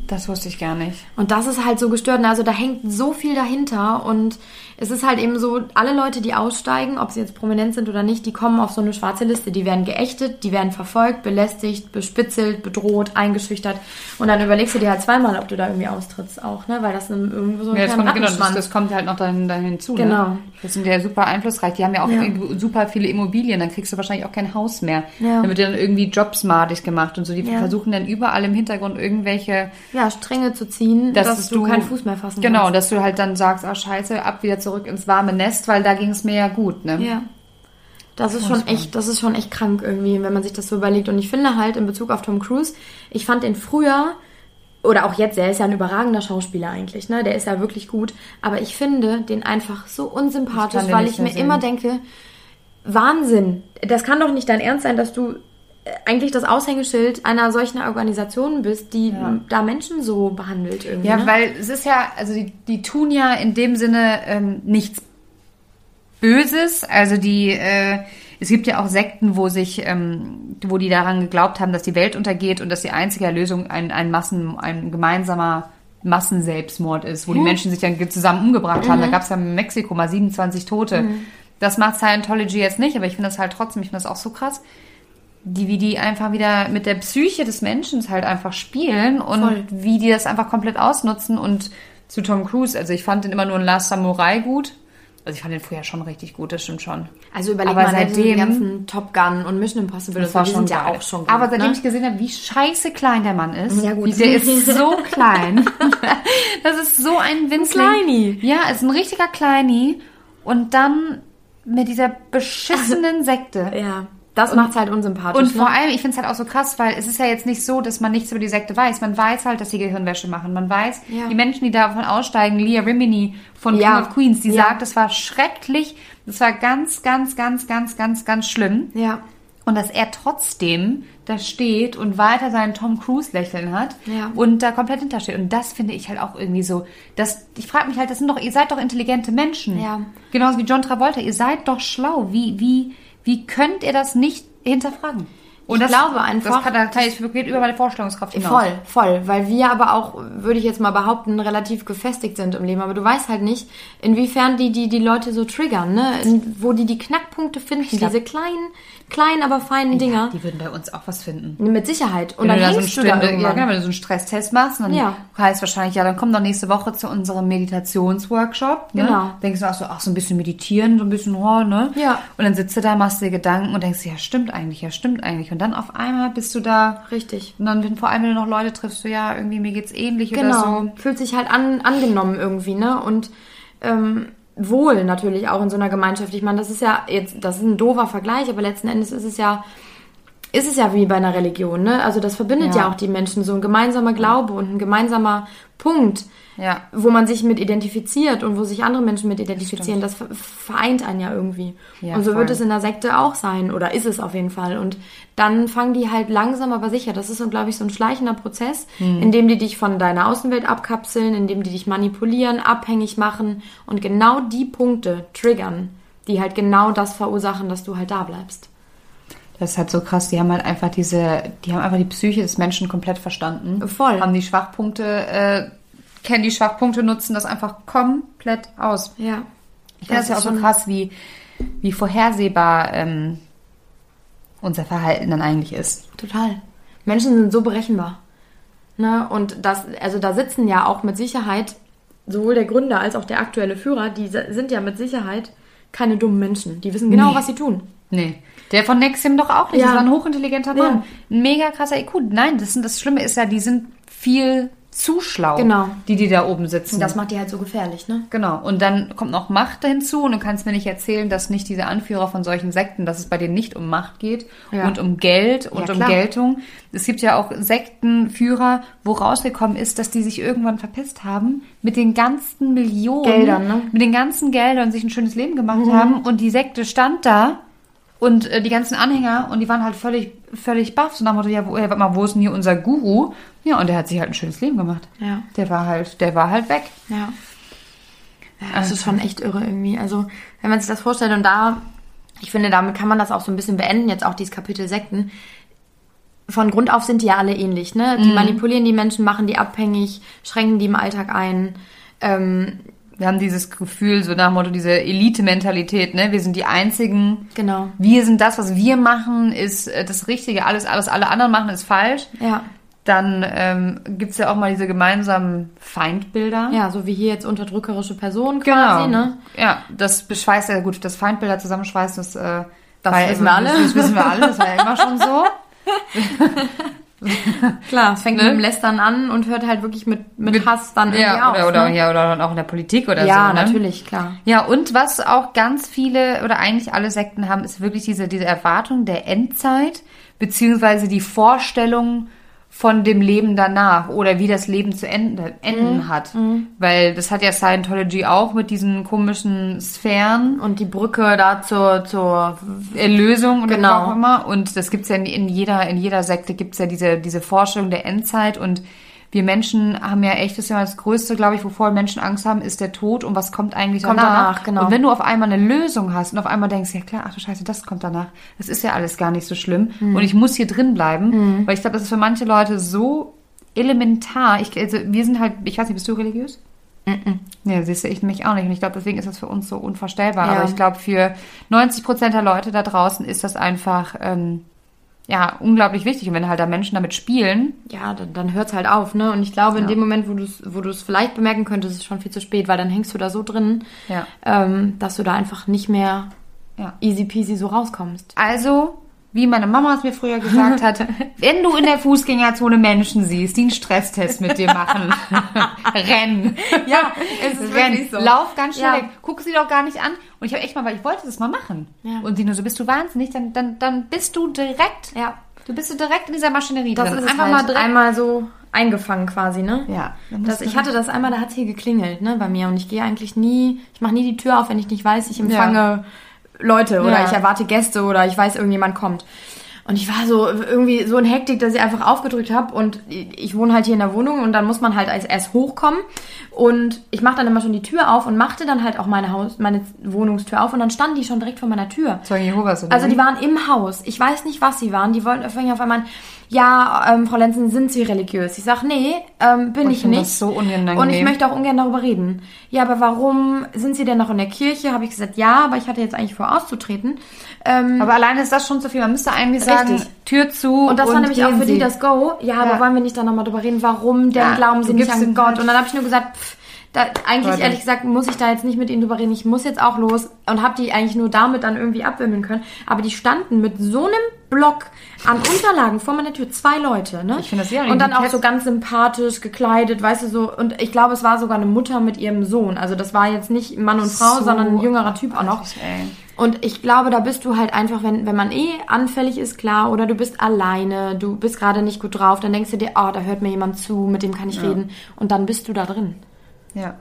Das wusste ich gar nicht. Und das ist halt so gestört. ne? Also da hängt so viel dahinter und es ist halt eben so, alle Leute, die aussteigen, ob sie jetzt prominent sind oder nicht, die kommen auf so eine schwarze Liste. Die werden geächtet, die werden verfolgt, belästigt, bespitzelt, bedroht, eingeschüchtert. Und dann überlegst du dir halt zweimal, ob du da irgendwie austrittst auch, ne? Weil das irgendwo so ein Ja, das kommt, genau, das, das kommt halt noch dahin, dahin hinzu. Genau. Ne? Das sind ja super einflussreich. Die haben ja auch Ja. irgendwie super viele Immobilien. Dann kriegst du wahrscheinlich auch kein Haus mehr. Ja. Dann wird dir dann irgendwie jobsmadig gemacht und so. Die Ja. versuchen dann überall im Hintergrund irgendwelche ja, Stränge zu ziehen, dass, dass, du, keinen Fuß mehr fassen Genau, kannst. dass du halt dann sagst, ah scheiße, ab wieder zurück ins warme Nest, weil da ging es mir ja gut, ne? Ja. Das ist schon echt, das ist schon echt krank irgendwie, wenn man sich das so überlegt. Und ich finde halt in Bezug auf Tom Cruise, ich fand den früher oder auch jetzt, er ist ja ein überragender Schauspieler eigentlich, ne? Der ist ja wirklich gut. Aber ich finde den einfach so unsympathisch, weil ich mir sehen. immer denke, Wahnsinn. Das kann doch nicht dein Ernst sein, dass du eigentlich das Aushängeschild einer solchen Organisation bist, die Ja. da Menschen so behandelt irgendwie. Ja, ne? weil es ist ja, also die, die tun ja in dem Sinne ähm, nichts Böses. Also die, äh, es gibt ja auch Sekten, wo sich, ähm, wo die daran geglaubt haben, dass die Welt untergeht und dass die einzige Erlösung ein, ein Massen, ein gemeinsamer Massenselbstmord ist, wo die Menschen sich dann zusammen umgebracht haben. Da gab es ja in Mexiko mal 27 Tote. Das macht Scientology jetzt nicht, aber ich finde das halt trotzdem, ich finde das auch so krass. Die, wie die einfach wieder mit der Psyche des Menschen halt einfach spielen und Voll. wie die das einfach komplett ausnutzen und zu Tom Cruise, also ich fand den immer nur in Last Samurai gut. Also ich fand den früher schon richtig gut, das stimmt schon. also überleg aber mal, ne, seitdem- ganzen Top Gun und Mission Impossible, Das war die schon sind ja auch schon gut, Aber seitdem ne? ich gesehen habe, wie scheiße klein der Mann ist, Ja, gut. wie, der ist so klein. das ist so ein winzling. Kleini. Ja, ist ein richtiger Kleini. Und dann mit dieser beschissenen Sekte. Ja, das macht's halt unsympathisch. Und vor ne? allem, ich finde es halt auch so krass, weil es ist ja jetzt nicht so, dass man nichts über die Sekte weiß. Man weiß halt, dass sie Gehirnwäsche machen. Man weiß, Ja. die Menschen, die davon aussteigen, Leah Rimini von Ja. King of Queens, die Ja. sagt, das war schrecklich, das war ganz, ganz, ganz, ganz, ganz, ganz schlimm. Ja. Und dass er trotzdem da steht und weiter seinen Tom Cruise lächeln hat Ja. und da komplett hintersteht. Und das finde ich halt auch irgendwie so. Das, ich frage mich halt, das sind doch, ihr seid doch intelligente Menschen. Ja. Genauso wie John Travolta, ihr seid doch schlau. Wie, wie, wie könnt ihr das nicht hinterfragen? Und Ich das, glaube einfach, Das kann, das kann über meine Vorstellungskraft hinaus. Voll, voll. Weil wir aber auch, würde ich jetzt mal behaupten, relativ gefestigt sind im Leben. Aber du weißt halt nicht, inwiefern die die, die Leute so triggern, ne? In, wo die die Knackpunkte finden, glaub- diese kleinen, kleinen, aber feinen Dinger. Die würden bei uns auch was finden. Mit Sicherheit. Und Wenn dann du da so du da Stunde, ja, irgendwann. genau, wenn du so einen Stresstest machst, dann Ja. heißt wahrscheinlich, ja, dann komm doch nächste Woche zu unserem Meditationsworkshop. Ne? Genau. Denkst du auch so, ach, so ein bisschen meditieren, so ein bisschen, oh, ne? Ja. Und dann sitzt du da, machst dir Gedanken und denkst, ja, stimmt eigentlich, ja, stimmt eigentlich. Und dann auf einmal bist du da. Richtig. Und dann, wenn vor allem, wenn du noch Leute triffst, so, ja, irgendwie mir geht's ähnlich Genau. oder so. Fühlt sich halt an, angenommen irgendwie, ne? Und ähm, wohl natürlich auch in so einer Gemeinschaft. Ich meine, das ist ja jetzt, das ist ein doofer Vergleich, aber letzten Endes ist es ja, ist es ja wie bei einer Religion, ne? Also das verbindet ja, Ja. auch die Menschen, so ein gemeinsamer Glaube und ein gemeinsamer Punkt, Ja. wo man sich mit identifiziert und wo sich andere Menschen mit identifizieren. Das, ver- vereint einen ja irgendwie. Ja, und so voll. wird es in der Sekte auch sein oder ist es auf jeden Fall. Und dann fangen die halt langsam aber sicher. Das ist so, glaube ich, so ein schleichender Prozess, Hm. in dem die dich von deiner Außenwelt abkapseln, in dem die dich manipulieren, abhängig machen und genau die Punkte triggern, die halt genau das verursachen, dass du halt da bleibst. Das ist halt so krass, die haben halt einfach diese, die haben einfach die Psyche des Menschen komplett verstanden. Voll. Haben die Schwachpunkte, äh, kennen die Schwachpunkte, nutzen das einfach komplett aus. Ja. Ich finde das ja auch ist so krass, wie, wie vorhersehbar ähm, unser Verhalten dann eigentlich ist. Total. Menschen sind so berechenbar. Ne? Und das, also da sitzen ja auch mit Sicherheit sowohl der Gründer als auch der aktuelle Führer, die sind ja mit Sicherheit keine dummen Menschen. Die wissen genau, Nee. was sie tun. Nee. Der von Nexim doch auch nicht. Ja. Das war ein hochintelligenter Ja. Mann. Ein mega krasser IQ. Nein, das, sind, das Schlimme ist ja, die sind viel zu schlau. Genau. Die, die da oben sitzen. Und das macht die halt so gefährlich, ne? Genau. Und dann kommt noch Macht hinzu und du kannst mir nicht erzählen, dass nicht diese Anführer von solchen Sekten, dass es bei denen nicht um Macht geht Ja. und um Geld und um klar. Geltung. Es gibt ja auch Sektenführer, wo rausgekommen ist, dass die sich irgendwann verpisst haben mit den ganzen Millionen, Geldern, ne? Mhm. mit den ganzen Geldern und sich ein schönes Leben gemacht haben und die Sekte stand da und äh, die ganzen Anhänger und die waren halt völlig völlig baff so nach dem Motto, ja, wo, warte mal, wo ist denn hier unser Guru? Ja, und der hat sich halt ein schönes Leben gemacht. Ja. Der war halt, der war halt weg. Ja. ja das ist schon echt irre irgendwie. Also, wenn man sich das vorstellt und da, ich finde, damit kann man das auch so ein bisschen beenden, jetzt auch dieses Kapitel Sekten. Von Grund auf sind die ja alle ähnlich, ne? Die manipulieren die Menschen, machen die abhängig, schränken die im Alltag ein. Ähm, Wir haben dieses Gefühl, so nach dem Motto, diese Elite-Mentalität, ne? Wir sind die Einzigen. genau. Wir sind das, was wir machen, ist äh, das Richtige. Alles, alles, alle anderen machen, ist falsch. Ja. Dann ähm, gibt's ja auch mal diese gemeinsamen Feindbilder. Ja, so wie hier jetzt unterdrückerische Personen genau. quasi, ne? Ja, das beschweißt ja gut, das Feindbilder zusammenschweißen, das, äh, Das wissen immer- wir alle. Das wissen wir alle, das war ja immer schon so. Klar, es fängt Ne? mit dem Lästern an und hört halt wirklich mit, mit, Hass dann irgendwie Ja, auf. oder, oder, ne? ja, oder dann auch in der Politik oder ja, so. Ne? natürlich, klar. Ja, und was auch ganz viele oder eigentlich alle Sekten haben, ist wirklich diese, diese Erwartung der Endzeit, beziehungsweise die Vorstellung von dem Leben danach oder wie das Leben zu enden, enden Mhm. hat. Weil das hat ja Scientology auch mit diesen komischen Sphären, Und die Brücke da zur, zur Erlösung oder Genau. wie auch immer. Und das gibt's ja in, in jeder, in jeder Sekte gibt's ja diese, diese Vorstellung der Endzeit und wir Menschen haben ja echt, das ist ja das Größte, glaube ich, wovor Menschen Angst haben, ist der Tod und was kommt eigentlich Kommt danach. danach, genau. Und wenn du auf einmal eine Lösung hast und auf einmal denkst, ja klar, ach du Scheiße, das kommt danach, das ist ja alles gar nicht so schlimm Mhm. und ich muss hier drin bleiben, weil ich glaube, das ist für manche Leute so elementar. Ich, also wir sind halt, ich weiß nicht, bist du religiös? Ja, siehst du, ich mich auch nicht. Und ich glaube, deswegen ist das für uns so unvorstellbar. Ja. Aber ich glaube, für 90 Prozent der Leute da draußen ist das einfach, ähm, ja, unglaublich wichtig. Und wenn halt da Menschen damit spielen, ja, dann, dann hört's halt auf, ne? Und ich glaube, in Ja. dem Moment, wo du es wo du's vielleicht bemerken könntest, ist es schon viel zu spät, weil dann hängst du da so drin, Ja. ähm, dass du da einfach nicht mehr Ja. easy peasy so rauskommst. also, wie meine Mama es mir früher gesagt hat, wenn du in der Fußgängerzone Menschen siehst, die einen Stresstest mit dir machen, renn. Ja, es ist renn. wirklich so. Lauf ganz schnell Ja. weg. Guck sie doch gar nicht an. Und ich habe echt mal, weil ich wollte das mal machen. Ja. Und sie nur so, bist du wahnsinnig, dann, dann, dann bist du direkt, Ja. du bist du direkt in dieser Maschinerie Das drin. ist Einfach einfach mal direkt. einmal so eingefangen quasi, ne? Ja. Das, ich hatte das einmal, da hat hier geklingelt, ne, bei mir. Und ich gehe eigentlich nie, ich mache nie die Tür auf, wenn ich nicht weiß, ich empfange Leute oder Ja. ich erwarte Gäste oder ich weiß, irgendjemand kommt. Und ich war so irgendwie so in Hektik, dass ich einfach aufgedrückt habe. Und ich wohne halt hier in der Wohnung und dann muss man halt als erst hochkommen. Und ich mache dann immer schon die Tür auf und machte dann halt auch meine Haus, meine Wohnungstür auf und dann standen die schon direkt vor meiner Tür. Zeugen Jehovas, oder Also die waren im Haus. Ich weiß nicht, was sie waren. Die wollten auf auf einmal, ja, ähm, Frau Lenzen, sind Sie religiös? Ich sag, nee, ähm, bin Oh, ich nicht. das so unangenehm. Und ich möchte auch ungern darüber reden. Ja, aber warum sind Sie denn noch in der Kirche? Habe ich gesagt, ja, aber ich hatte jetzt eigentlich vor auszutreten. Ähm, Aber alleine ist das schon zu viel. Man müsste eigentlich sagen, Richtig. Tür zu. und das war nämlich auch für die Sie. das Go. Ja, aber Ja. wollen wir nicht da nochmal drüber reden, warum denn Ja, glauben Sie nicht an Gott? Und dann habe ich nur gesagt, pff, da, eigentlich ehrlich gesagt muss ich da jetzt nicht mit ihnen drüber reden. Ich muss jetzt auch los und habe die eigentlich nur damit dann irgendwie abwimmeln können. Aber die standen mit so einem Block an Unterlagen vor meiner Tür, zwei Leute, ne? Ich finde das ja Und dann auch so ganz sympathisch gekleidet, weißt du so. Und ich glaube, es war sogar eine Mutter mit ihrem Sohn. Also das war jetzt nicht Mann und Frau, So sondern ein jüngerer Typ auch noch. ey. Und ich glaube, da bist du halt einfach, wenn, wenn man eh anfällig ist, klar, oder du bist alleine, du bist gerade nicht gut drauf, dann denkst du dir, oh, da hört mir jemand zu, mit dem kann ich reden. Und dann bist du da drin. Ja.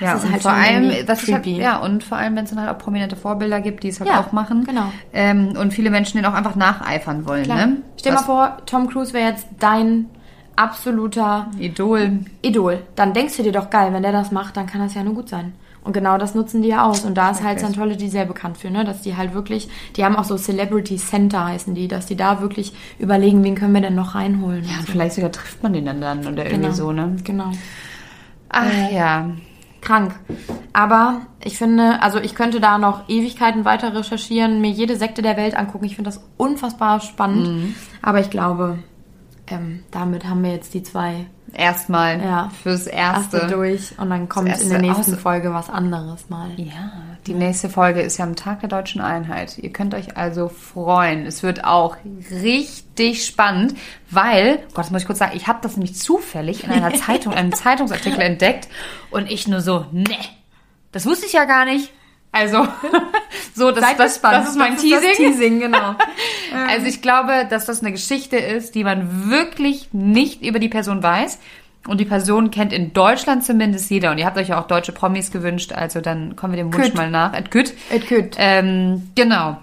Das ja, ist und halt vor allem, irgendwie was ich halt, ja, und vor allem, wenn es dann halt auch prominente Vorbilder gibt, die es halt Ja, auch machen. genau. Ähm, und viele Menschen den auch einfach nacheifern wollen, Klar. ne? Stell dir mal vor, Tom Cruise wäre jetzt dein absoluter Idol. Idol. Dann denkst du dir doch geil, wenn der das macht, dann kann das ja nur gut sein. Und genau das nutzen die ja aus. Und da ist halt. Scientology sehr bekannt für, ne? Dass die halt wirklich, die haben auch so Celebrity Center heißen die, dass die da wirklich überlegen, wen können wir denn noch reinholen. Ja, und so. vielleicht sogar trifft man den dann dann oder irgendwie Genau. so, ne? Genau. Ach ja. Krank. Aber ich finde, also ich könnte da noch Ewigkeiten weiter recherchieren, mir jede Sekte der Welt angucken. Ich finde das unfassbar spannend. Mhm. Aber ich glaube, ähm, damit haben wir jetzt die zwei Erstmal Ja. fürs erste Erste. durch und dann kommt Das in der nächsten aus- Folge was anderes mal. Ja, die nächste Folge ist ja am Tag der deutschen Einheit. Ihr könnt euch also freuen. Es wird auch richtig spannend, weil, Gott, das muss ich kurz sagen, ich habe das nämlich zufällig in einer Zeitung, einem Zeitungsartikel entdeckt und ich nur so, ne, das wusste ich ja gar nicht. Also, so, das, das, gespannt. das ist mein Das ist das Teasing. Teasing, genau. Also ich glaube, dass das eine Geschichte ist, die man wirklich nicht über die Person weiß. Und die Person kennt in Deutschland zumindest jeder. Und ihr habt euch ja auch deutsche Promis gewünscht, also dann kommen wir dem Wunsch Kütt. mal nach. Et Kütt. It could. Ähm, genau.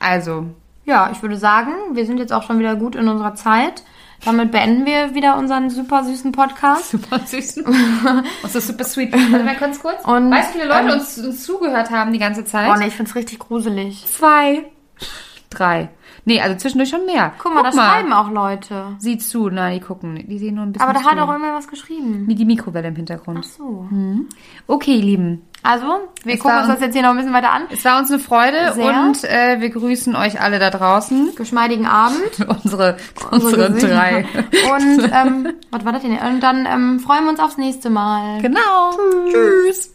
Also, Ja, ich würde sagen, wir sind jetzt auch schon wieder gut in unserer Zeit. Damit beenden wir wieder unseren super süßen Podcast. super süß. Und so super sweet. Warte mal ganz kurz. Und, weißt du, wie viele Leute ähm, uns, uns zugehört haben die ganze Zeit? Oh, nee, ich find's richtig gruselig. Zwei. Drei. Nee, also zwischendurch schon mehr. Guck mal, da schreiben auch Leute. Sieh zu. Nein, die gucken. Die sehen nur ein bisschen Aber da hat zu. auch immer was geschrieben. Wie die Mikrowelle im Hintergrund. Ach so. Okay, ihr Lieben. Also, wir Es gucken uns das jetzt hier noch ein bisschen weiter an. Es war uns eine Freude Sehr. und äh, wir grüßen euch alle da draußen. Geschmeidigen Abend. unsere unsere Gesichter. drei. Und, ähm, was war das denn? Und dann ähm, freuen wir uns aufs nächste Mal. Genau. Tschüss.